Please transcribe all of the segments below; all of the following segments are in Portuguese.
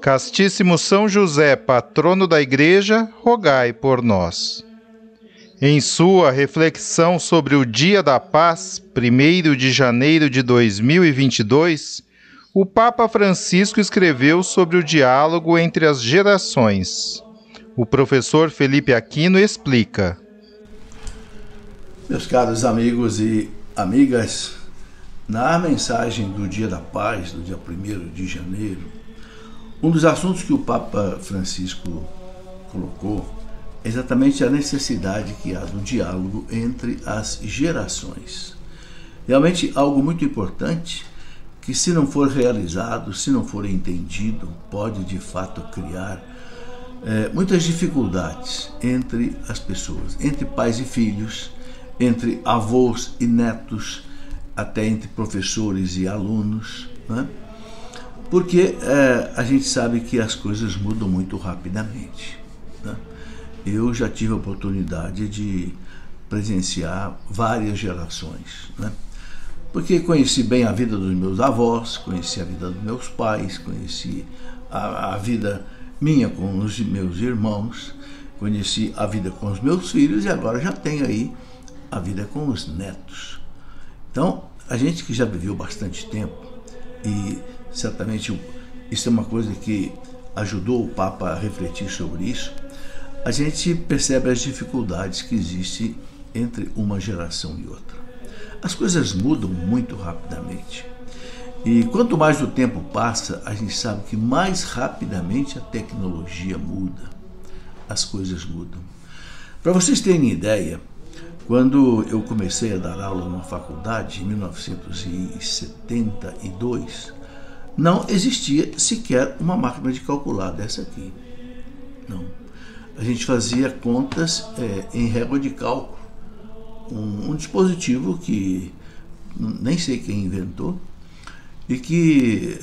Castíssimo São José, patrono da Igreja, rogai por nós. Em sua reflexão sobre o Dia da Paz, 1 de janeiro de 2022, o Papa Francisco escreveu sobre o diálogo entre as gerações. O professor Felipe Aquino explica. Meus caros amigos e amigas, na mensagem do Dia da Paz, do dia 1 de janeiro, um dos assuntos que o Papa Francisco colocou é exatamente a necessidade que há do diálogo entre as gerações. Realmente algo muito importante que, se não for realizado, se não for entendido, pode de fato criar é, muitas dificuldades entre as pessoas, entre pais e filhos, entre avós e netos, até entre professores e alunos. Né? Porque é, a gente sabe que as coisas mudam muito rapidamente. Né? Eu já tive a oportunidade de presenciar várias gerações, né? porque conheci bem a vida dos meus avós, conheci a vida dos meus pais, conheci a, a vida minha com os meus irmãos, conheci a vida com os meus filhos e agora já tenho aí a vida com os netos. Então, a gente que já viveu bastante tempo e certamente isso é uma coisa que ajudou o Papa a refletir sobre isso, a gente percebe as dificuldades que existem entre uma geração e outra. As coisas mudam muito rapidamente. E quanto mais o tempo passa, a gente sabe que mais rapidamente a tecnologia muda, as coisas mudam. Para vocês terem ideia, quando eu comecei a dar aula numa faculdade em 1972, não existia sequer uma máquina de calcular dessa aqui. Não. A gente fazia contas é, em régua de cálculo. Um, um, dispositivo que nem sei quem inventou e que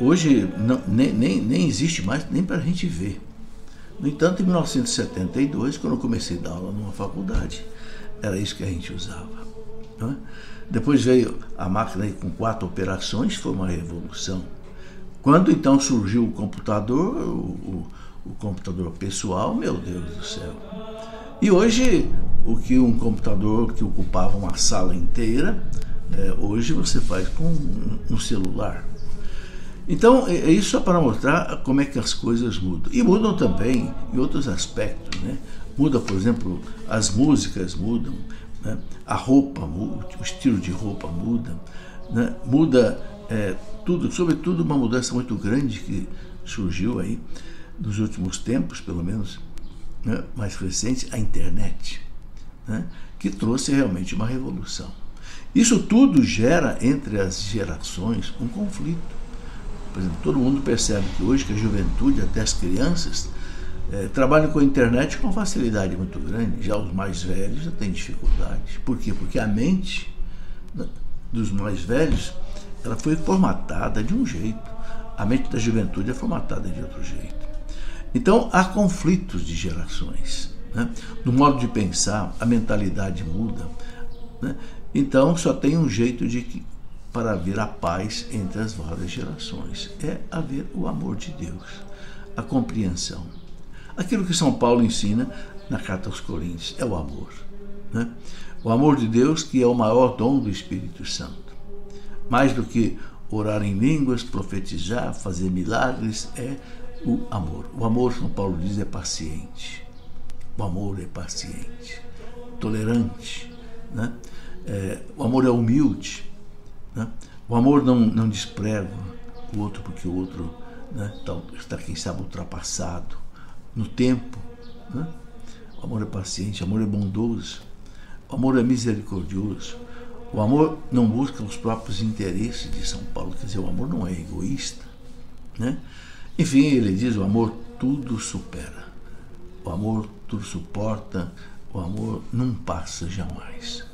hoje não, nem, nem, nem existe mais nem para a gente ver. No entanto, em 1972, quando eu comecei a dar aula numa faculdade, era isso que a gente usava. Não é? Depois veio a máquina com quatro operações, foi uma revolução. Quando então surgiu o computador, o, o, o computador pessoal, meu Deus do céu. E hoje, o que um computador que ocupava uma sala inteira, é, hoje você faz com um, um celular. Então, é, é isso só para mostrar como é que as coisas mudam. E mudam também em outros aspectos. Né? Muda, por exemplo, as músicas mudam, né? a roupa muda, o estilo de roupa muda, né? muda é, tudo, sobretudo uma mudança muito grande que surgiu aí nos últimos tempos, pelo menos né? mais recente, a internet, né? que trouxe realmente uma revolução. Isso tudo gera entre as gerações um conflito. Por exemplo, todo mundo percebe que hoje que a juventude, até as crianças, é, trabalham com a internet com facilidade muito grande. Já os mais velhos já têm dificuldade. Por quê? Porque a mente dos mais velhos ela foi formatada de um jeito. A mente da juventude é formatada de outro jeito. Então há conflitos de gerações. Né? No modo de pensar, a mentalidade muda. Né? Então só tem um jeito de que, para haver a paz entre as várias gerações: é haver o amor de Deus, a compreensão aquilo que São Paulo ensina na carta aos Coríntios, é o amor. Né? O amor de Deus, que é o maior dom do Espírito Santo. Mais do que orar em línguas, profetizar, fazer milagres, é o amor. O amor, São Paulo diz, é paciente. O amor é paciente, tolerante, né? É, o amor é humilde, né? o amor não, não desprega o outro porque o outro né, está, está, quem sabe, ultrapassado no tempo. Né? O amor é paciente, o amor é bondoso, o amor é misericordioso. O amor não busca os próprios interesses de São Paulo, quer dizer, o amor não é egoísta. Né? Enfim, ele diz: o amor tudo supera, o amor tudo suporta, o amor não passa jamais.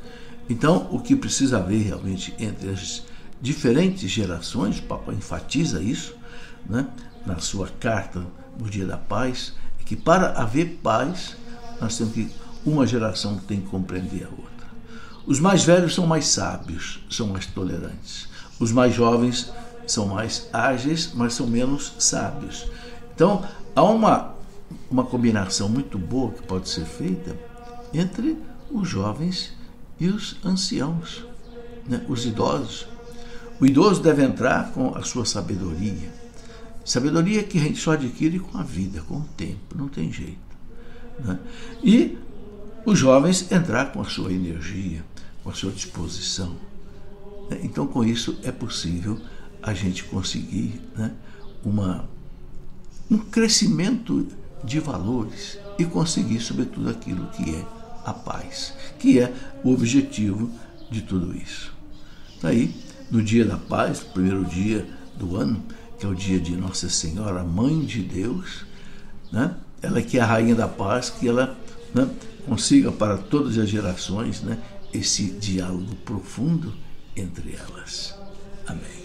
Então, o que precisa haver realmente entre as diferentes gerações, o Papa enfatiza isso né, na sua carta no Dia da Paz, que para haver paz, nós temos que uma geração tem que compreender a outra. Os mais velhos são mais sábios, são mais tolerantes. Os mais jovens são mais ágeis, mas são menos sábios. Então, há uma, uma combinação muito boa que pode ser feita entre os jovens e os anciãos, né? os idosos. O idoso deve entrar com a sua sabedoria. Sabedoria que a gente só adquire com a vida, com o tempo, não tem jeito. Né? E os jovens entrar com a sua energia, com a sua disposição. Né? Então, com isso, é possível a gente conseguir né, uma, um crescimento de valores e conseguir, sobretudo, aquilo que é a paz, que é o objetivo de tudo isso. Daí, no dia da paz, primeiro dia do ano, que é o dia de Nossa Senhora, Mãe de Deus, né? ela que é a Rainha da Paz, que ela né, consiga para todas as gerações né, esse diálogo profundo entre elas. Amém.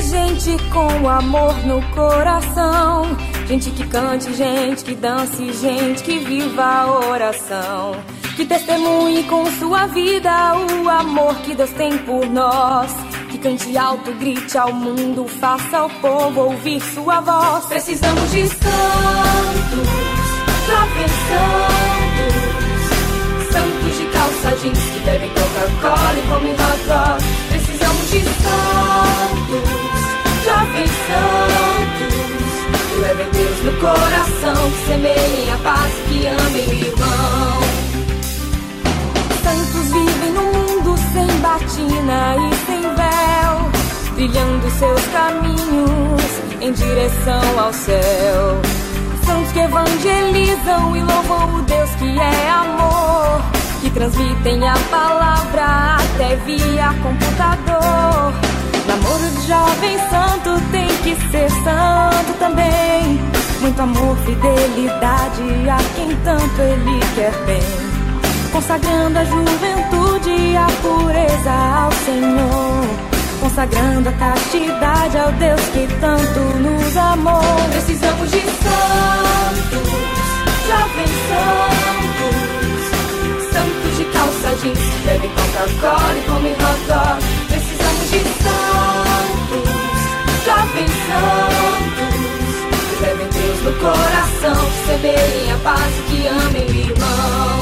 Gente com amor no coração Gente que cante, gente que dance, gente que viva a oração. Que testemunhe com sua vida o amor que Deus tem por nós. Que cante alto, grite ao mundo, faça ao povo ouvir sua voz. Precisamos de santos, jovens santos. De calça jeans que bebem Coca-Cola e comem hot. Precisamos de santos, santos levem Deus no coração, que semeiem a paz, que amem o irmão. Santos vivem no mundo sem batina e sem véu, trilhando seus caminhos em direção ao céu. Santos que evangelizam e louvam o Deus que é amor, que transmitem a palavra até via computador Namoro de jovem santo tem que ser santo também. Muito amor, fidelidade a quem tanto ele quer bem. Consagrando a juventude e a pureza ao Senhor. Consagrando a castidade ao Deus que tanto nos amou. Precisamos de santos, jovens santos. Santos de calça jeans, bebem Coca-Cola e comem hot santos, levem Deus no coração, a paz e que amem o irmão.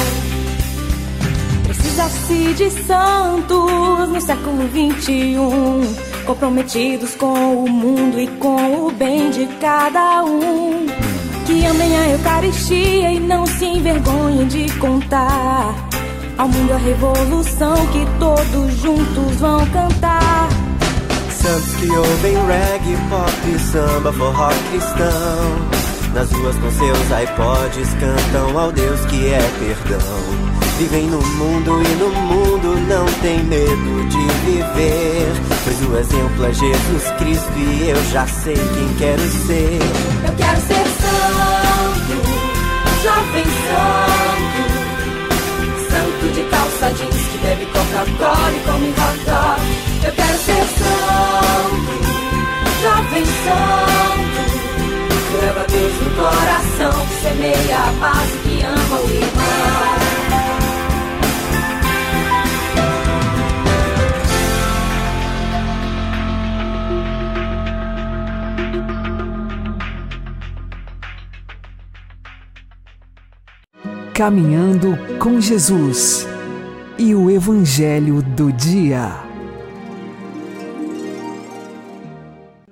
Precisa-se de santos no século 21, comprometidos com o mundo e com o bem de cada um. Que amem a Eucaristia e não se envergonhem de contar ao mundo a revolução que todos juntos vão cantar. Santos que ouvem reggae, pop, samba, forró cristão. Nas ruas com seus iPods cantam ao Deus que é perdão. Vivem no mundo e no mundo não tem medo de viver. Pois o exemplo é Jesus Cristo e eu já sei quem quero ser. Eu quero ser santo, jovem santo de calça jeans que bebe Coca-Cola e come hot. Eu quero ser som, jovem som. Leva Deus no coração, que semeia a paz e que ama o irmão. Caminhando com Jesus e o Evangelho do Dia.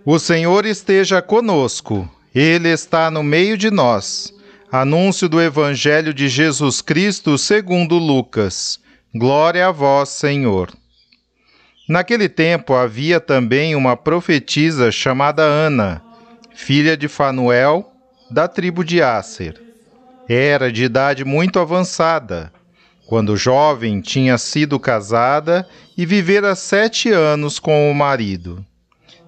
O Senhor esteja conosco, Ele está no meio de nós. Anúncio do Evangelho de Jesus Cristo segundo Lucas. Glória a vós, Senhor. Naquele tempo havia também uma profetisa chamada Ana, filha de Fanuel, da tribo de Asser. Era de idade muito avançada. Quando jovem, tinha sido casada e vivera sete anos com o marido.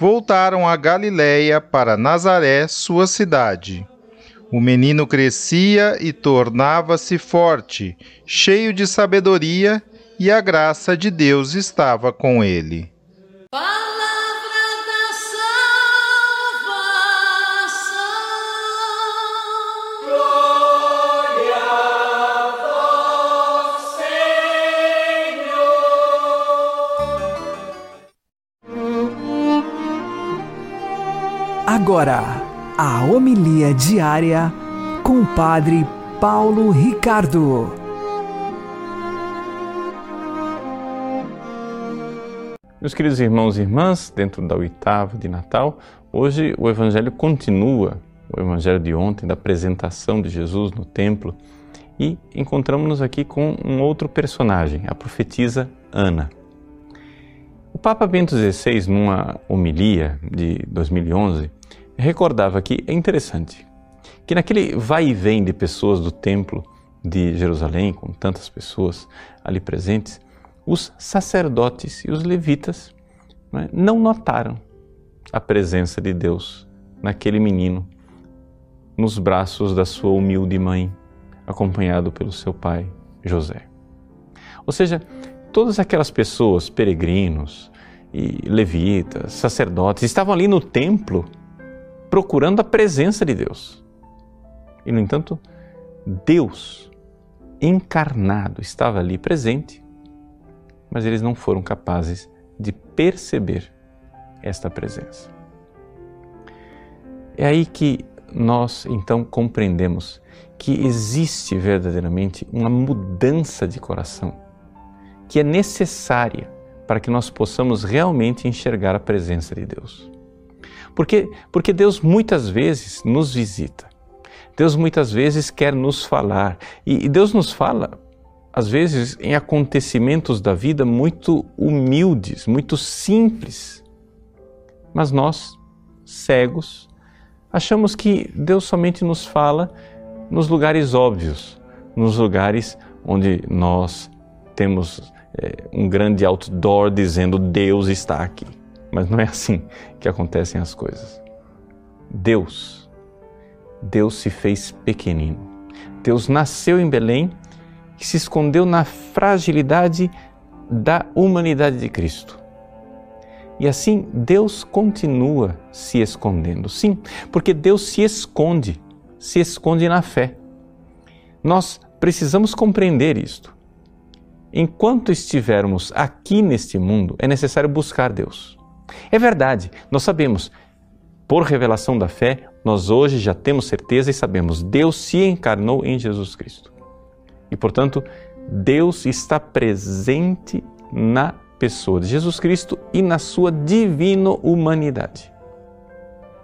voltaram a Galiléia para Nazaré, sua cidade. O menino crescia e tornava-se forte, cheio de sabedoria, e a graça de Deus estava com ele. Agora, a homilia diária com o Padre Paulo Ricardo. Meus queridos irmãos e irmãs, dentro da oitava de Natal, hoje o Evangelho continua, o Evangelho de ontem, da apresentação de Jesus no templo, e encontramos-nos aqui com um outro personagem, a profetisa Ana. Papa Bento XVI, numa homilia de 2011, recordava que é interessante que naquele vai e vem de pessoas do templo de Jerusalém, com tantas pessoas ali presentes, os sacerdotes e os levitas não, é, não notaram a presença de Deus naquele menino, nos braços da sua humilde mãe, acompanhado pelo seu pai José. Ou seja, todas aquelas pessoas, peregrinos e levitas, sacerdotes, estavam ali no templo procurando a presença de Deus. E, no entanto, Deus encarnado estava ali presente, mas eles não foram capazes de perceber esta presença. É aí que nós então compreendemos que existe verdadeiramente uma mudança de coração que é necessária para que nós possamos realmente enxergar a presença de Deus. Porque, porque Deus muitas vezes nos visita. Deus muitas vezes quer nos falar. E, e Deus nos fala, às vezes, em acontecimentos da vida muito humildes, muito simples. Mas nós, cegos, achamos que Deus somente nos fala nos lugares óbvios, nos lugares onde nós temos é, um grande outdoor dizendo Deus está aqui. Mas não é assim que acontecem as coisas. Deus, Deus se fez pequenino. Deus nasceu em Belém, que se escondeu na fragilidade da humanidade de Cristo. E assim Deus continua se escondendo. Sim, porque Deus se esconde, se esconde na fé. Nós precisamos compreender isto. Enquanto estivermos aqui neste mundo, é necessário buscar Deus. É verdade, nós sabemos, por revelação da fé, nós hoje já temos certeza e sabemos, Deus se encarnou em Jesus Cristo. E, portanto, Deus está presente na pessoa de Jesus Cristo e na sua divina humanidade.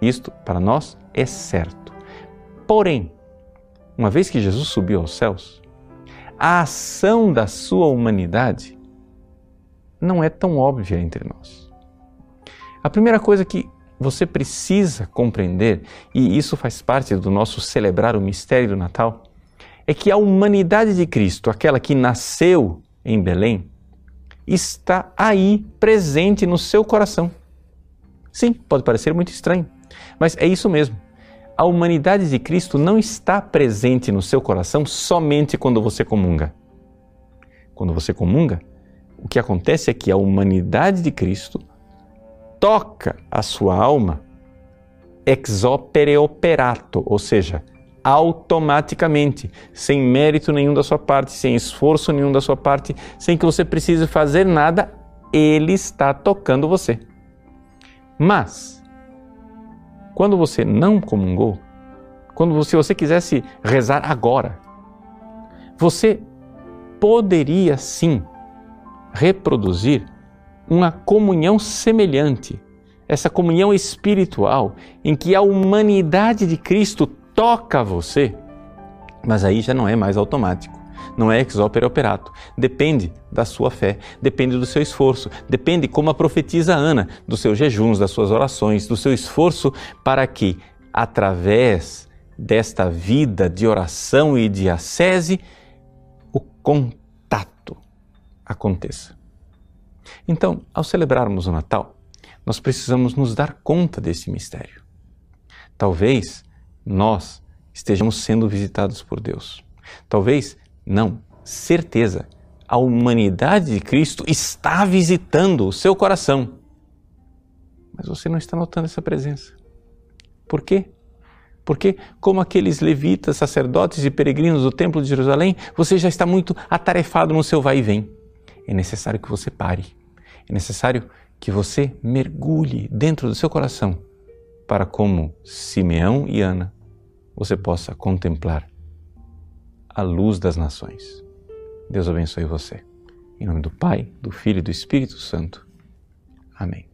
Isto, para nós, é certo. Porém, uma vez que Jesus subiu aos céus, a ação da sua humanidade não é tão óbvia entre nós. A primeira coisa que você precisa compreender, e isso faz parte do nosso celebrar o mistério do Natal, é que a humanidade de Cristo, aquela que nasceu em Belém, está aí presente no seu coração. Sim, pode parecer muito estranho, mas é isso mesmo. A humanidade de Cristo não está presente no seu coração somente quando você comunga. Quando você comunga, o que acontece é que a humanidade de Cristo toca a sua alma ex opere operato, ou seja, automaticamente, sem mérito nenhum da sua parte, sem esforço nenhum da sua parte, sem que você precise fazer nada, ele está tocando você. Mas quando você não comungou, quando você, se você quisesse rezar agora, você poderia sim reproduzir uma comunhão semelhante, essa comunhão espiritual em que a humanidade de Cristo toca você, mas aí já não é mais automático não é ex opere operato. Depende da sua fé, depende do seu esforço, depende, como a profetiza Ana, dos seus jejuns, das suas orações, do seu esforço para que, através desta vida de oração e de ascese, o contato aconteça. Então, ao celebrarmos o Natal, nós precisamos nos dar conta desse mistério. Talvez nós estejamos sendo visitados por Deus. Talvez não, certeza. A humanidade de Cristo está visitando o seu coração. Mas você não está notando essa presença. Por quê? Porque, como aqueles levitas, sacerdotes e peregrinos do Templo de Jerusalém, você já está muito atarefado no seu vai e vem. É necessário que você pare. É necessário que você mergulhe dentro do seu coração para, como Simeão e Ana, você possa contemplar a luz das nações. Deus abençoe você. Em nome do Pai, do Filho e do Espírito Santo. Amém.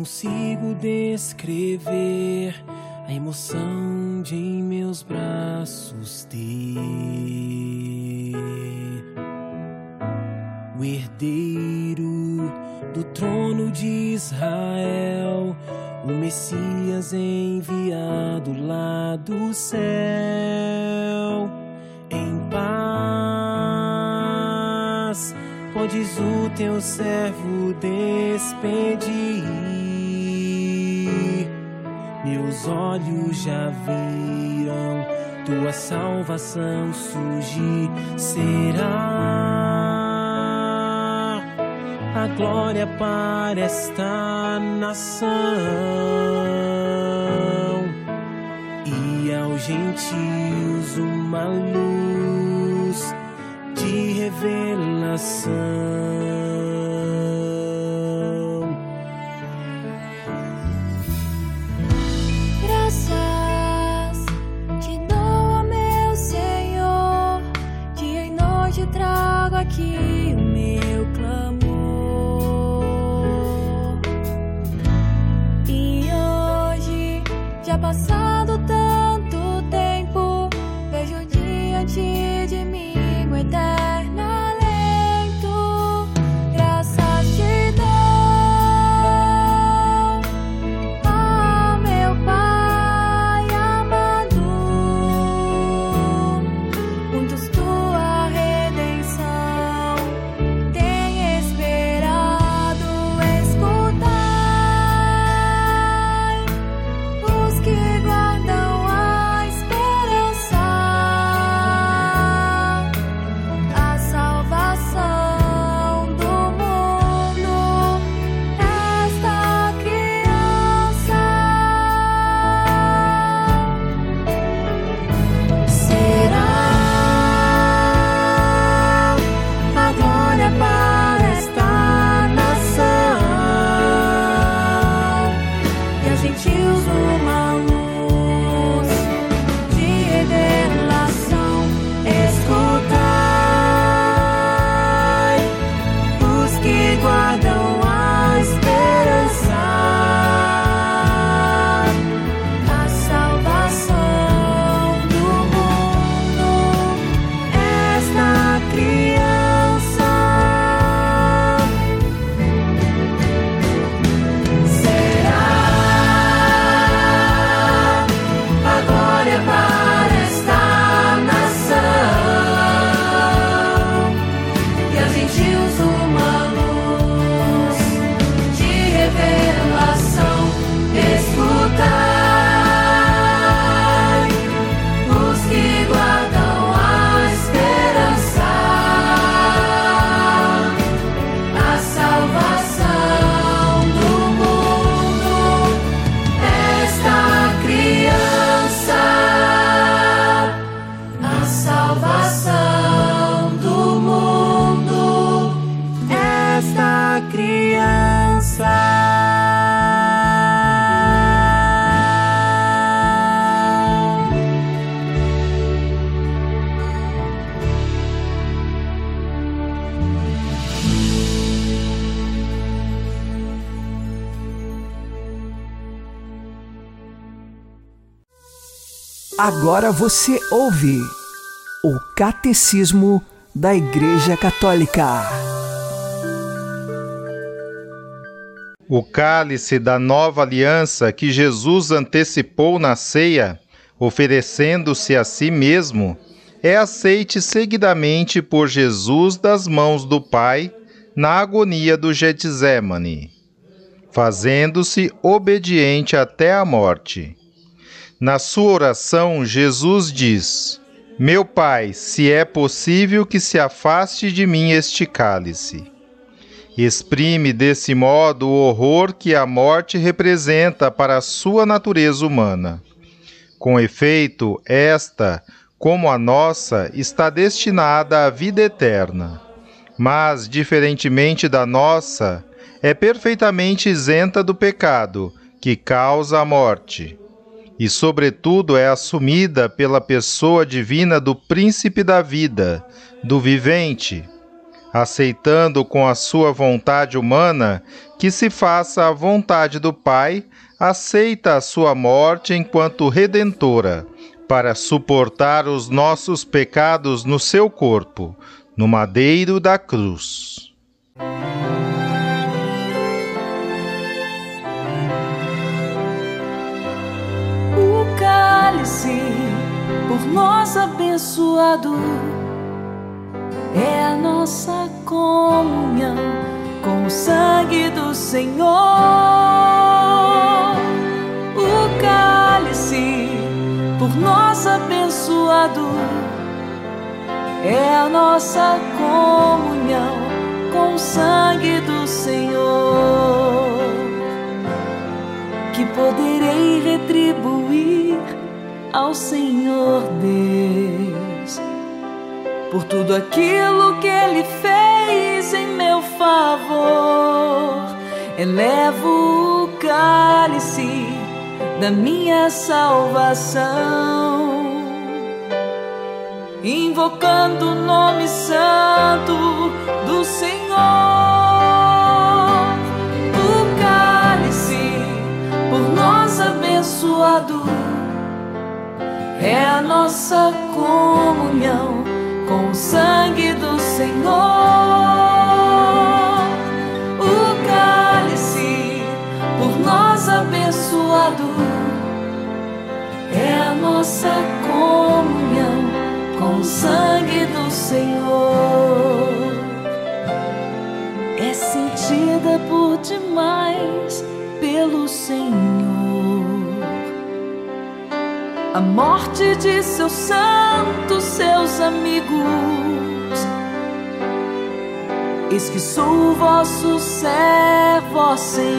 Consigo descrever a emoção de em meus braços ter o herdeiro do trono de Israel, o Messias enviado lá do céu em paz. Podes o teu servo despedir meus olhos já viram tua salvação surgir. Será a glória para esta nação e aos gentios uma luz de revelação. Agora você ouve o Catecismo da Igreja Católica. O cálice da nova aliança que Jesus antecipou na ceia, oferecendo-se a si mesmo, é aceite seguidamente por Jesus das mãos do Pai na agonia do Getsemane, fazendo-se obediente até a morte. Na sua oração, Jesus diz: Meu Pai, se é possível que se afaste de mim este cálice. Exprime desse modo o horror que a morte representa para a sua natureza humana. Com efeito, esta, como a nossa, está destinada à vida eterna. Mas, diferentemente da nossa, é perfeitamente isenta do pecado, que causa a morte e, sobretudo, é assumida pela pessoa divina do Príncipe da Vida, do Vivente, aceitando com a sua vontade humana que se faça a vontade do Pai, aceita a sua morte enquanto redentora, para suportar os nossos pecados no seu corpo, no madeiro da cruz. Cálice por nós abençoado é a nossa comunhão com o sangue do Senhor. O cálice por nós abençoado é a nossa comunhão com o sangue do Senhor. Que poderei retribuir ao Senhor Deus por tudo aquilo que Ele fez em meu favor. Elevo o cálice da minha salvação, invocando o nome santo do Senhor. O cálice por nós abençoado é a nossa comunhão com o sangue do Senhor. O cálice por nós abençoado é a nossa comunhão com o sangue do Senhor. É sentida por demais pelo Senhor a morte de seus santos, seus amigos. Eis que sou vosso servo, Senhor.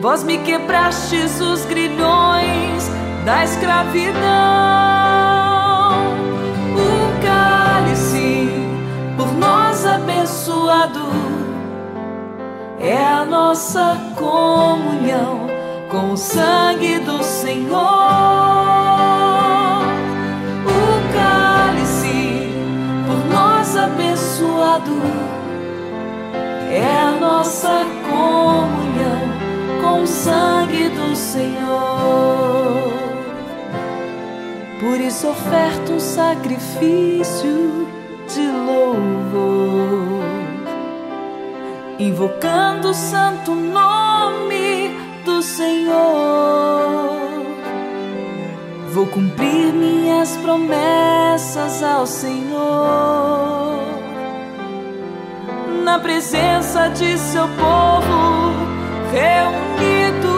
Vós me quebrastes os grilhões da escravidão. O cálice por nós abençoado é a nossa comunhão com o sangue do Senhor. O cálice por nós abençoado é a nossa comunhão com o sangue do Senhor. Por isso oferta um sacrifício de louvor, invocando o santo nome Senhor. Vou cumprir minhas promessas ao Senhor. Na presença de seu povo reunido,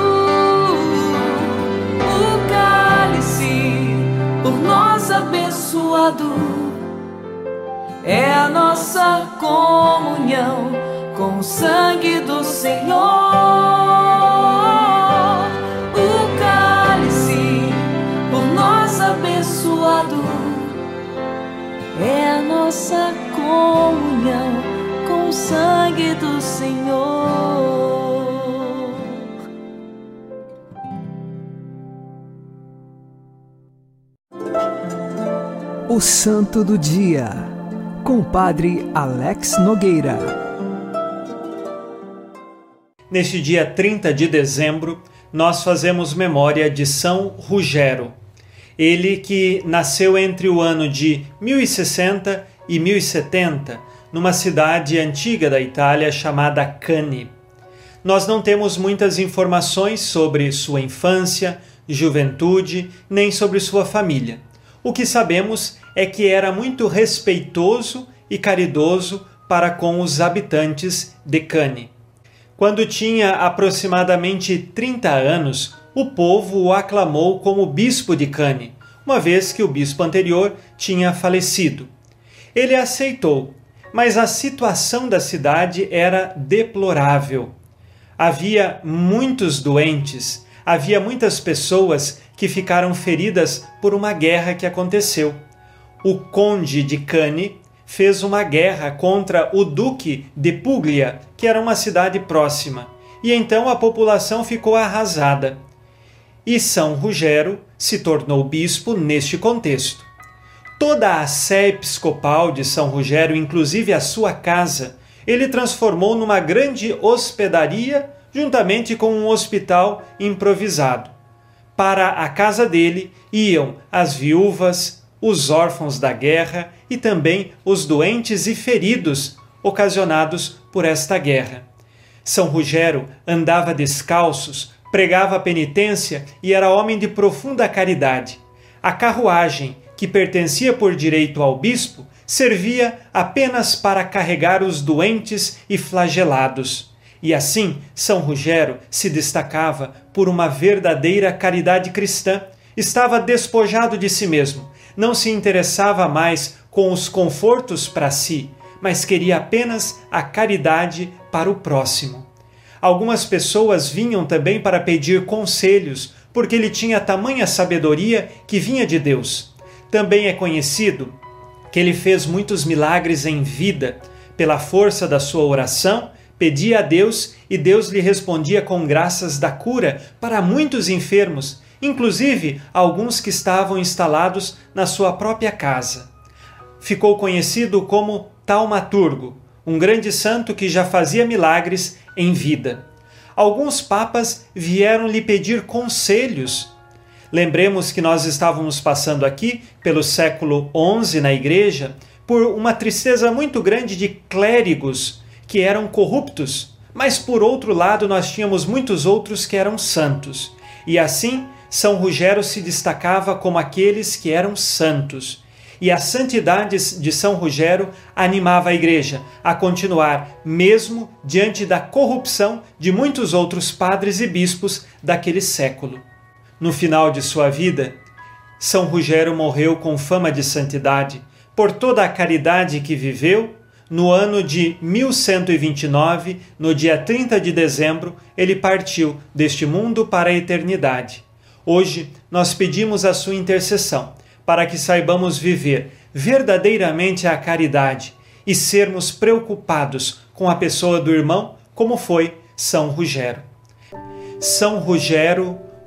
o cálice por nós abençoado é a nossa comunhão com o sangue do Senhor. Nossa comunhão com o sangue do Senhor. O Santo do Dia, com o Padre Alex Nogueira. Neste dia 30 de dezembro, nós fazemos memória de São Rugero. Ele que nasceu entre o ano de 1060 e 1070, numa cidade antiga da Itália chamada Cani. Nós não temos muitas informações sobre sua infância, juventude, nem sobre sua família. O que sabemos é que era muito respeitoso e caridoso para com os habitantes de Cani. Quando tinha aproximadamente 30 anos, o povo o aclamou como bispo de Cani, uma vez que o bispo anterior tinha falecido. Ele aceitou, mas a situação da cidade era deplorável. Havia muitos doentes, havia muitas pessoas que ficaram feridas por uma guerra que aconteceu. O conde de Cani fez uma guerra contra o duque de Puglia, que era uma cidade próxima, e então a população ficou arrasada. E São Rugero se tornou bispo neste contexto. Toda a sé episcopal de São Rogério, inclusive a sua casa, ele transformou numa grande hospedaria juntamente com um hospital improvisado. Para a casa dele iam as viúvas, os órfãos da guerra e também os doentes e feridos ocasionados por esta guerra. São Rogério andava descalços, pregava penitência e era homem de profunda caridade. A carruagem que pertencia por direito ao bispo, servia apenas para carregar os doentes e flagelados. E assim, São Rogério se destacava por uma verdadeira caridade cristã. Estava despojado de si mesmo, não se interessava mais com os confortos para si, mas queria apenas a caridade para o próximo. Algumas pessoas vinham também para pedir conselhos, porque ele tinha tamanha sabedoria que vinha de Deus. Também é conhecido que ele fez muitos milagres em vida. Pela força da sua oração, pedia a Deus e Deus lhe respondia com graças da cura para muitos enfermos, inclusive alguns que estavam instalados na sua própria casa. Ficou conhecido como Taumaturgo, um grande santo que já fazia milagres em vida. Alguns papas vieram lhe pedir conselhos Lembremos que nós estávamos passando aqui pelo século XI na igreja por uma tristeza muito grande de clérigos que eram corruptos, mas por outro lado nós tínhamos muitos outros que eram santos. E assim, São Rogério se destacava como aqueles que eram santos. E a santidade de São Rogério animava a igreja a continuar, mesmo diante da corrupção de muitos outros padres e bispos daquele século. No final de sua vida, São Rogério morreu com fama de santidade por toda a caridade que viveu. No ano de 1129, no dia 30 de dezembro, ele partiu deste mundo para a eternidade. Hoje, nós pedimos a sua intercessão para que saibamos viver verdadeiramente a caridade e sermos preocupados com a pessoa do irmão, como foi São Rogério. São Rogério,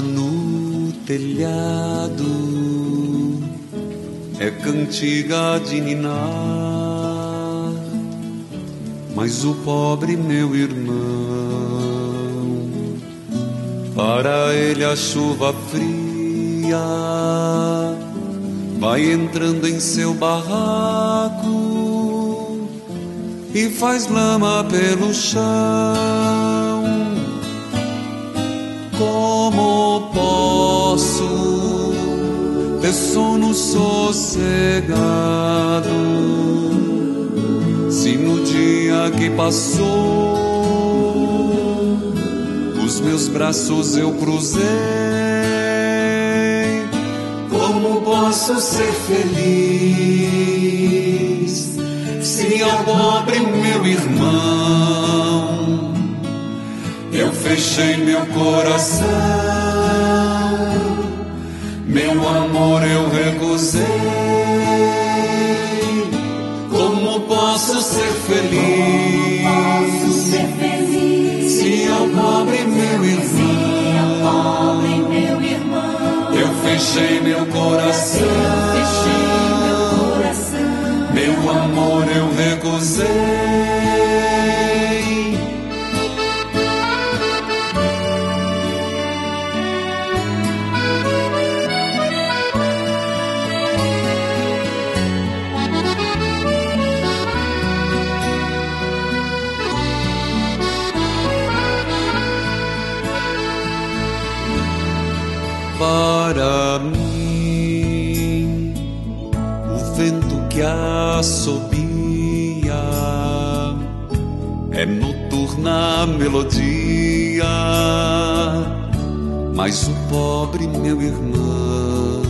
No telhado. É cantiga de ninar, mas o pobre meu irmão, para ele a chuva fria vai entrando em seu barraco e faz lama pelo chão posso ter sono sossegado se no dia que passou os meus braços eu cruzei? Como posso ser feliz se ao pobre meu irmão eu fechei meu coração, meu amor eu recusei. Como posso ser feliz? Posso ser feliz se ao pobre meu irmão, pobre meu irmão. eu fechei meu coração, Fechei meu coração. meu amor eu recusei. Melodia, mas o pobre meu irmão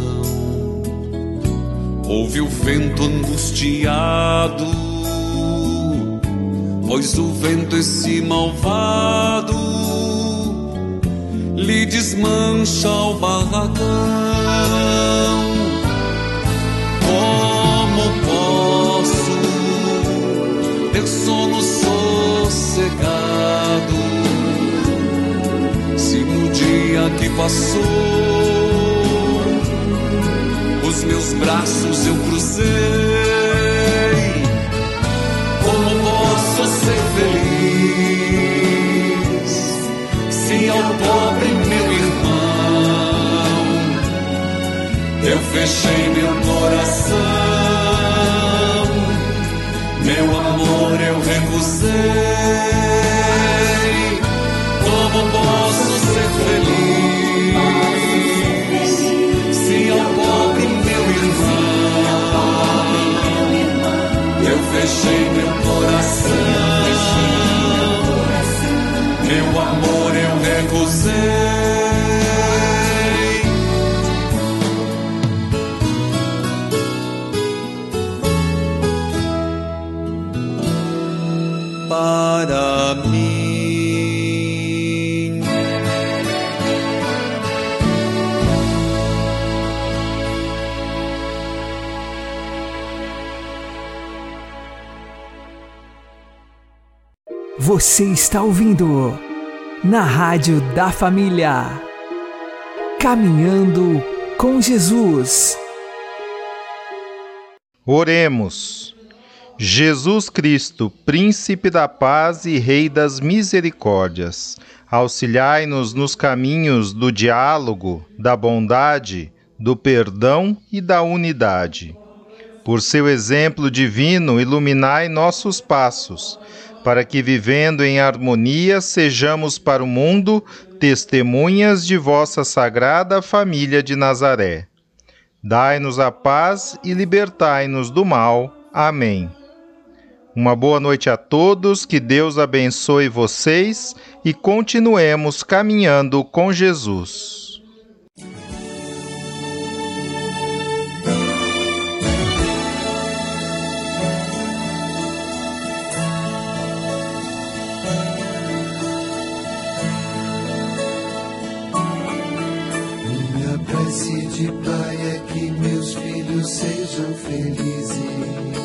ouve o vento angustiado, pois o vento esse malvado lhe desmancha o barracão. Passou os meus braços eu cruzei? Como posso ser feliz se ao pobre meu irmão eu fechei meu coração, meu amor eu recusei. Fechei meu coração, meu amor eu recusei. Você está ouvindo na Rádio da Família. Caminhando com Jesus. Oremos. Jesus Cristo, Príncipe da Paz e Rei das Misericórdias, auxiliai-nos nos caminhos do diálogo, da bondade, do perdão e da unidade. Por seu exemplo divino, iluminai nossos passos, para que, vivendo em harmonia, sejamos para o mundo testemunhas de vossa sagrada família de Nazaré. Dai-nos a paz e libertai-nos do mal. Amém. Uma boa noite a todos, que Deus abençoe vocês e continuemos caminhando com Jesus. Pai é que meus filhos sejam felizes.